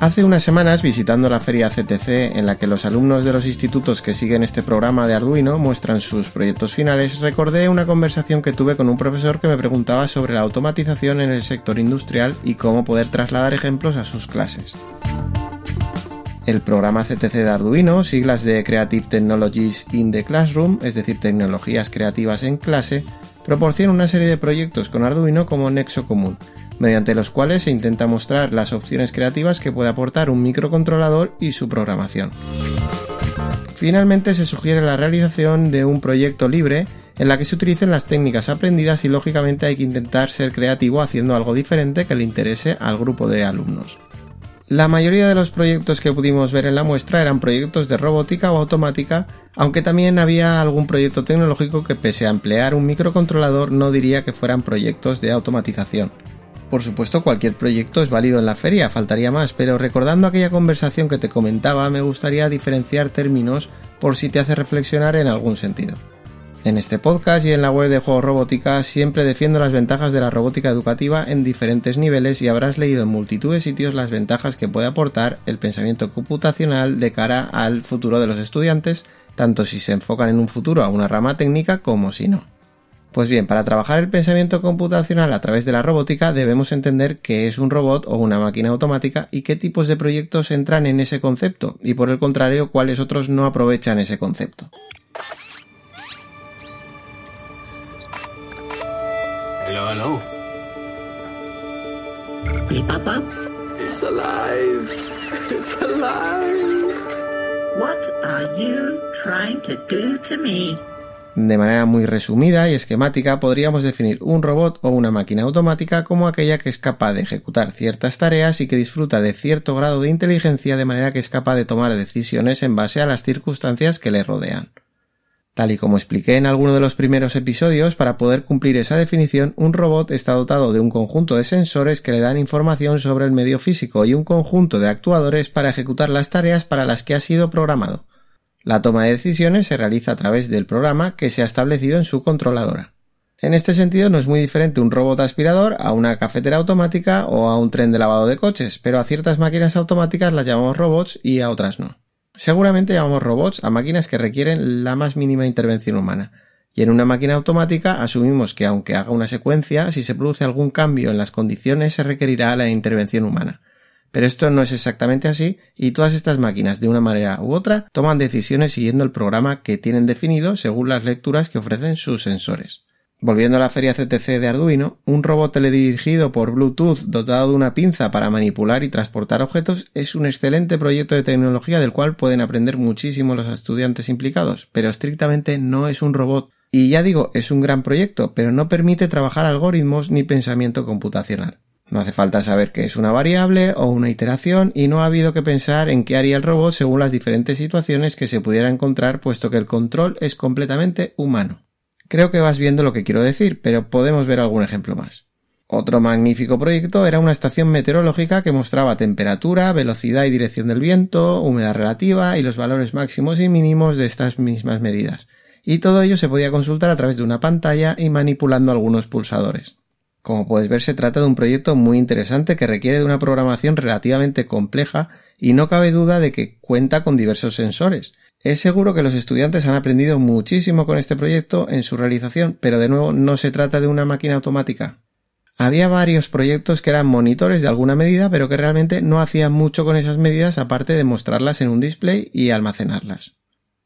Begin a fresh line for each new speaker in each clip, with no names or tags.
Hace unas semanas, visitando la feria CTC, en la que los alumnos de los institutos que siguen este programa de Arduino muestran sus proyectos finales, recordé una conversación que tuve con un profesor que me preguntaba sobre la automatización en el sector industrial y cómo poder trasladar ejemplos a sus clases. El programa CTC de Arduino, siglas de Creative Technologies in the Classroom, es decir, tecnologías creativas en clase, proporciona una serie de proyectos con Arduino como nexo común, mediante los cuales se intenta mostrar las opciones creativas que puede aportar un microcontrolador y su programación. Finalmente se sugiere la realización de un proyecto libre en la que se utilicen las técnicas aprendidas y lógicamente hay que intentar ser creativo haciendo algo diferente que le interese al grupo de alumnos. La mayoría de los proyectos que pudimos ver en la muestra eran proyectos de robótica o automática, aunque también había algún proyecto tecnológico que pese a emplear un microcontrolador no diría que fueran proyectos de automatización. Por supuesto, cualquier proyecto es válido en la feria, faltaría más, pero recordando aquella conversación que te comentaba, me gustaría diferenciar términos por si te hace reflexionar en algún sentido. En este podcast y en la web de Juegos Robótica siempre defiendo las ventajas de la robótica educativa en diferentes niveles y habrás leído en multitud de sitios las ventajas que puede aportar el pensamiento computacional de cara al futuro de los estudiantes, tanto si se enfocan en un futuro a una rama técnica como si no. Pues bien, para trabajar el pensamiento computacional a través de la robótica debemos entender qué es un robot o una máquina automática y qué tipos de proyectos entran en ese concepto y por el contrario cuáles otros no aprovechan ese concepto.
Hello, hello.
It's alive. It's alive.
What are you trying to do to me?
De manera muy resumida y esquemática podríamos definir un robot o una máquina automática como aquella que es capaz de ejecutar ciertas tareas y que disfruta de cierto grado de inteligencia de manera que es capaz de tomar decisiones en base a las circunstancias que le rodean. Tal y como expliqué en alguno de los primeros episodios, para poder cumplir esa definición, un robot está dotado de un conjunto de sensores que le dan información sobre el medio físico y un conjunto de actuadores para ejecutar las tareas para las que ha sido programado. La toma de decisiones se realiza a través del programa que se ha establecido en su controladora. En este sentido no es muy diferente un robot aspirador a una cafetera automática o a un tren de lavado de coches, pero a ciertas máquinas automáticas las llamamos robots y a otras no. Seguramente llamamos robots a máquinas que requieren la más mínima intervención humana, y en una máquina automática asumimos que aunque haga una secuencia, si se produce algún cambio en las condiciones se requerirá la intervención humana. Pero esto no es exactamente así y todas estas máquinas de una manera u otra toman decisiones siguiendo el programa que tienen definido según las lecturas que ofrecen sus sensores. Volviendo a la feria CTC de Arduino, un robot teledirigido por Bluetooth dotado de una pinza para manipular y transportar objetos es un excelente proyecto de tecnología del cual pueden aprender muchísimo los estudiantes implicados, pero estrictamente no es un robot. Y ya digo, es un gran proyecto, pero no permite trabajar algoritmos ni pensamiento computacional. No hace falta saber qué es una variable o una iteración y no ha habido que pensar en qué haría el robot según las diferentes situaciones que se pudiera encontrar puesto que el control es completamente humano. Creo que vas viendo lo que quiero decir, pero podemos ver algún ejemplo más. Otro magnífico proyecto era una estación meteorológica que mostraba temperatura, velocidad y dirección del viento, humedad relativa y los valores máximos y mínimos de estas mismas medidas. Y todo ello se podía consultar a través de una pantalla y manipulando algunos pulsadores. Como puedes ver, se trata de un proyecto muy interesante que requiere de una programación relativamente compleja y no cabe duda de que cuenta con diversos sensores. Es seguro que los estudiantes han aprendido muchísimo con este proyecto en su realización, pero de nuevo no se trata de una máquina automática. Había varios proyectos que eran monitores de alguna medida, pero que realmente no hacían mucho con esas medidas aparte de mostrarlas en un display y almacenarlas.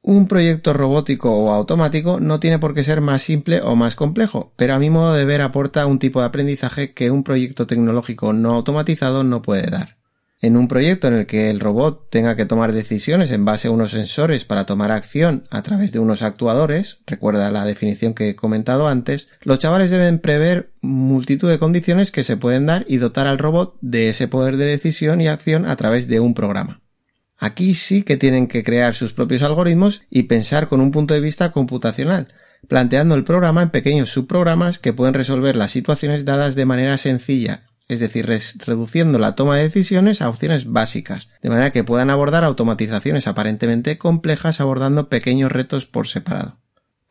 Un proyecto robótico o automático no tiene por qué ser más simple o más complejo, pero a mi modo de ver aporta un tipo de aprendizaje que un proyecto tecnológico no automatizado no puede dar. En un proyecto en el que el robot tenga que tomar decisiones en base a unos sensores para tomar acción a través de unos actuadores, recuerda la definición que he comentado antes, los chavales deben prever multitud de condiciones que se pueden dar y dotar al robot de ese poder de decisión y acción a través de un programa. Aquí sí que tienen que crear sus propios algoritmos y pensar con un punto de vista computacional, planteando el programa en pequeños subprogramas que pueden resolver las situaciones dadas de manera sencilla es decir, reduciendo la toma de decisiones a opciones básicas, de manera que puedan abordar automatizaciones aparentemente complejas abordando pequeños retos por separado.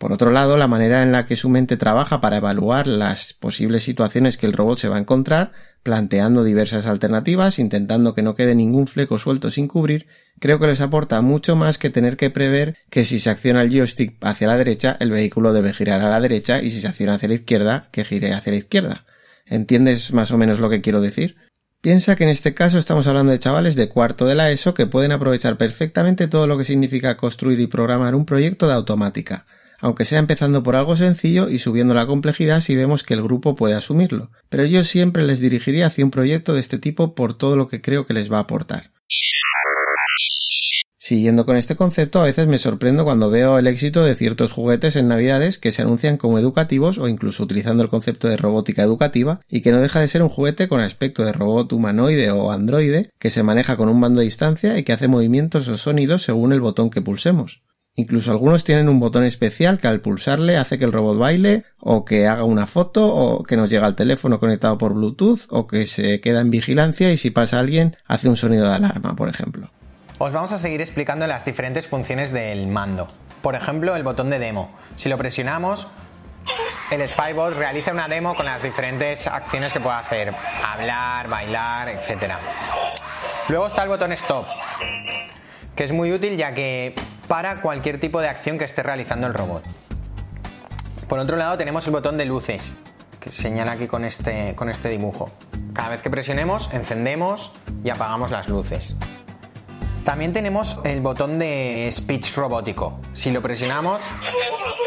Por otro lado, la manera en la que su mente trabaja para evaluar las posibles situaciones que el robot se va a encontrar, planteando diversas alternativas, intentando que no quede ningún fleco suelto sin cubrir, creo que les aporta mucho más que tener que prever que si se acciona el joystick hacia la derecha, el vehículo debe girar a la derecha y si se acciona hacia la izquierda, que gire hacia la izquierda. ¿Entiendes más o menos lo que quiero decir? Piensa que en este caso estamos hablando de chavales de cuarto de la ESO que pueden aprovechar perfectamente todo lo que significa construir y programar un proyecto de automática, aunque sea empezando por algo sencillo y subiendo la complejidad si vemos que el grupo puede asumirlo. Pero yo siempre les dirigiría hacia un proyecto de este tipo por todo lo que creo que les va a aportar. Siguiendo con este concepto, a veces me sorprendo cuando veo el éxito de ciertos juguetes en Navidades que se anuncian como educativos o incluso utilizando el concepto de robótica educativa y que no deja de ser un juguete con aspecto de robot humanoide o androide que se maneja con un mando a distancia y que hace movimientos o sonidos según el botón que pulsemos. Incluso algunos tienen un botón especial que al pulsarle hace que el robot baile o que haga una foto o que nos llega al teléfono conectado por Bluetooth o que se queda en vigilancia y si pasa alguien hace un sonido de alarma, por ejemplo
os vamos a seguir explicando las diferentes funciones del mando. Por ejemplo, el botón de demo. Si lo presionamos, el Spybot realiza una demo con las diferentes acciones que puede hacer. Hablar, bailar, etc. Luego está el botón Stop, que es muy útil ya que para cualquier tipo de acción que esté realizando el robot. Por otro lado tenemos el botón de luces, que se señala aquí con este, con este dibujo. Cada vez que presionemos, encendemos y apagamos las luces. También tenemos el botón de speech robótico. Si lo presionamos,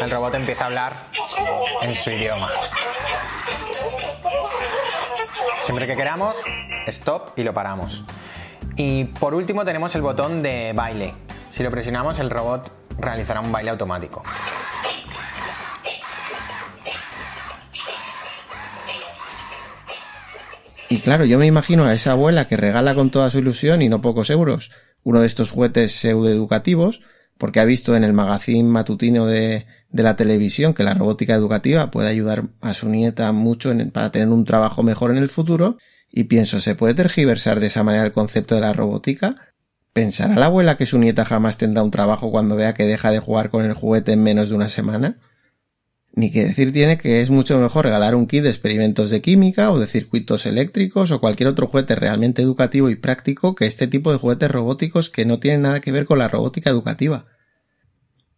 el robot empieza a hablar en su idioma. Siempre que queramos, stop y lo paramos. Y por último tenemos el botón de baile. Si lo presionamos, el robot realizará un baile automático.
Y claro, yo me imagino a esa abuela que regala con toda su ilusión y no pocos euros uno de estos juguetes pseudoeducativos, porque ha visto en el magazine matutino de, de la televisión que la robótica educativa puede ayudar a su nieta mucho para tener un trabajo mejor en el futuro, y pienso, ¿se puede tergiversar de esa manera el concepto de la robótica? ¿Pensará la abuela que su nieta jamás tendrá un trabajo cuando vea que deja de jugar con el juguete en menos de una semana? Ni que decir tiene que es mucho mejor regalar un kit de experimentos de química o de circuitos eléctricos o cualquier otro juguete realmente educativo y práctico que este tipo de juguetes robóticos que no tienen nada que ver con la robótica educativa.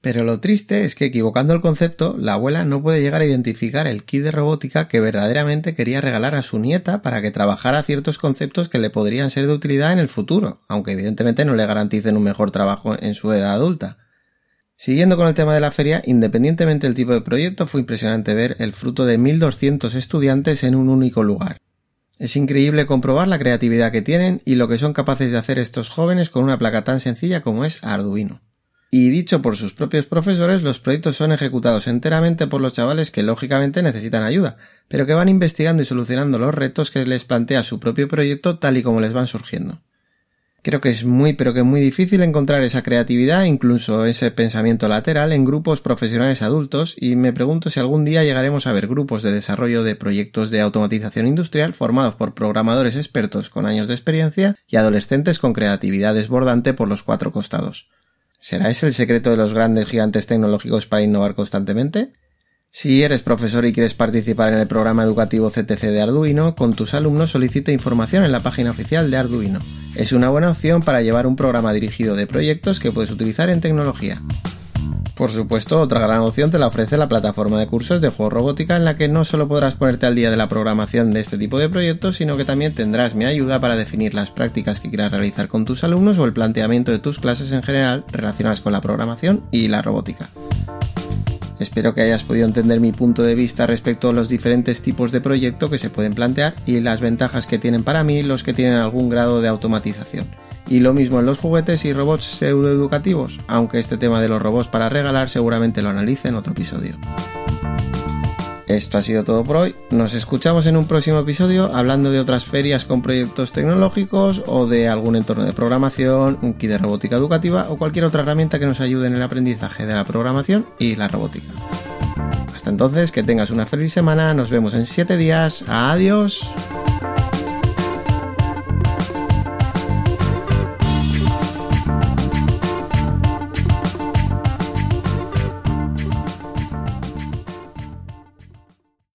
Pero lo triste es que equivocando el concepto, la abuela no puede llegar a identificar el kit de robótica que verdaderamente quería regalar a su nieta para que trabajara ciertos conceptos que le podrían ser de utilidad en el futuro, aunque evidentemente no le garanticen un mejor trabajo en su edad adulta. Siguiendo con el tema de la feria, independientemente del tipo de proyecto, fue impresionante ver el fruto de 1.200 estudiantes en un único lugar. Es increíble comprobar la creatividad que tienen y lo que son capaces de hacer estos jóvenes con una placa tan sencilla como es Arduino. Y dicho por sus propios profesores, los proyectos son ejecutados enteramente por los chavales que lógicamente necesitan ayuda, pero que van investigando y solucionando los retos que les plantea su propio proyecto tal y como les van surgiendo. Creo que es muy pero que muy difícil encontrar esa creatividad, incluso ese pensamiento lateral en grupos profesionales adultos y me pregunto si algún día llegaremos a ver grupos de desarrollo de proyectos de automatización industrial formados por programadores expertos con años de experiencia y adolescentes con creatividad desbordante por los cuatro costados. ¿Será ese el secreto de los grandes gigantes tecnológicos para innovar constantemente? Si eres profesor y quieres participar en el programa educativo CTC de Arduino, con tus alumnos solicita información en la página oficial de Arduino. Es una buena opción para llevar un programa dirigido de proyectos que puedes utilizar en tecnología. Por supuesto, otra gran opción te la ofrece la plataforma de cursos de juego robótica en la que no solo podrás ponerte al día de la programación de este tipo de proyectos, sino que también tendrás mi ayuda para definir las prácticas que quieras realizar con tus alumnos o el planteamiento de tus clases en general relacionadas con la programación y la robótica. Espero que hayas podido entender mi punto de vista respecto a los diferentes tipos de proyecto que se pueden plantear y las ventajas que tienen para mí los que tienen algún grado de automatización. Y lo mismo en los juguetes y robots pseudoeducativos, aunque este tema de los robots para regalar seguramente lo analice en otro episodio. Esto ha sido todo por hoy. Nos escuchamos en un próximo episodio hablando de otras ferias con proyectos tecnológicos o de algún entorno de programación, un kit de robótica educativa o cualquier otra herramienta que nos ayude en el aprendizaje de la programación y la robótica. Hasta entonces, que tengas una feliz semana. Nos vemos en 7 días. Adiós.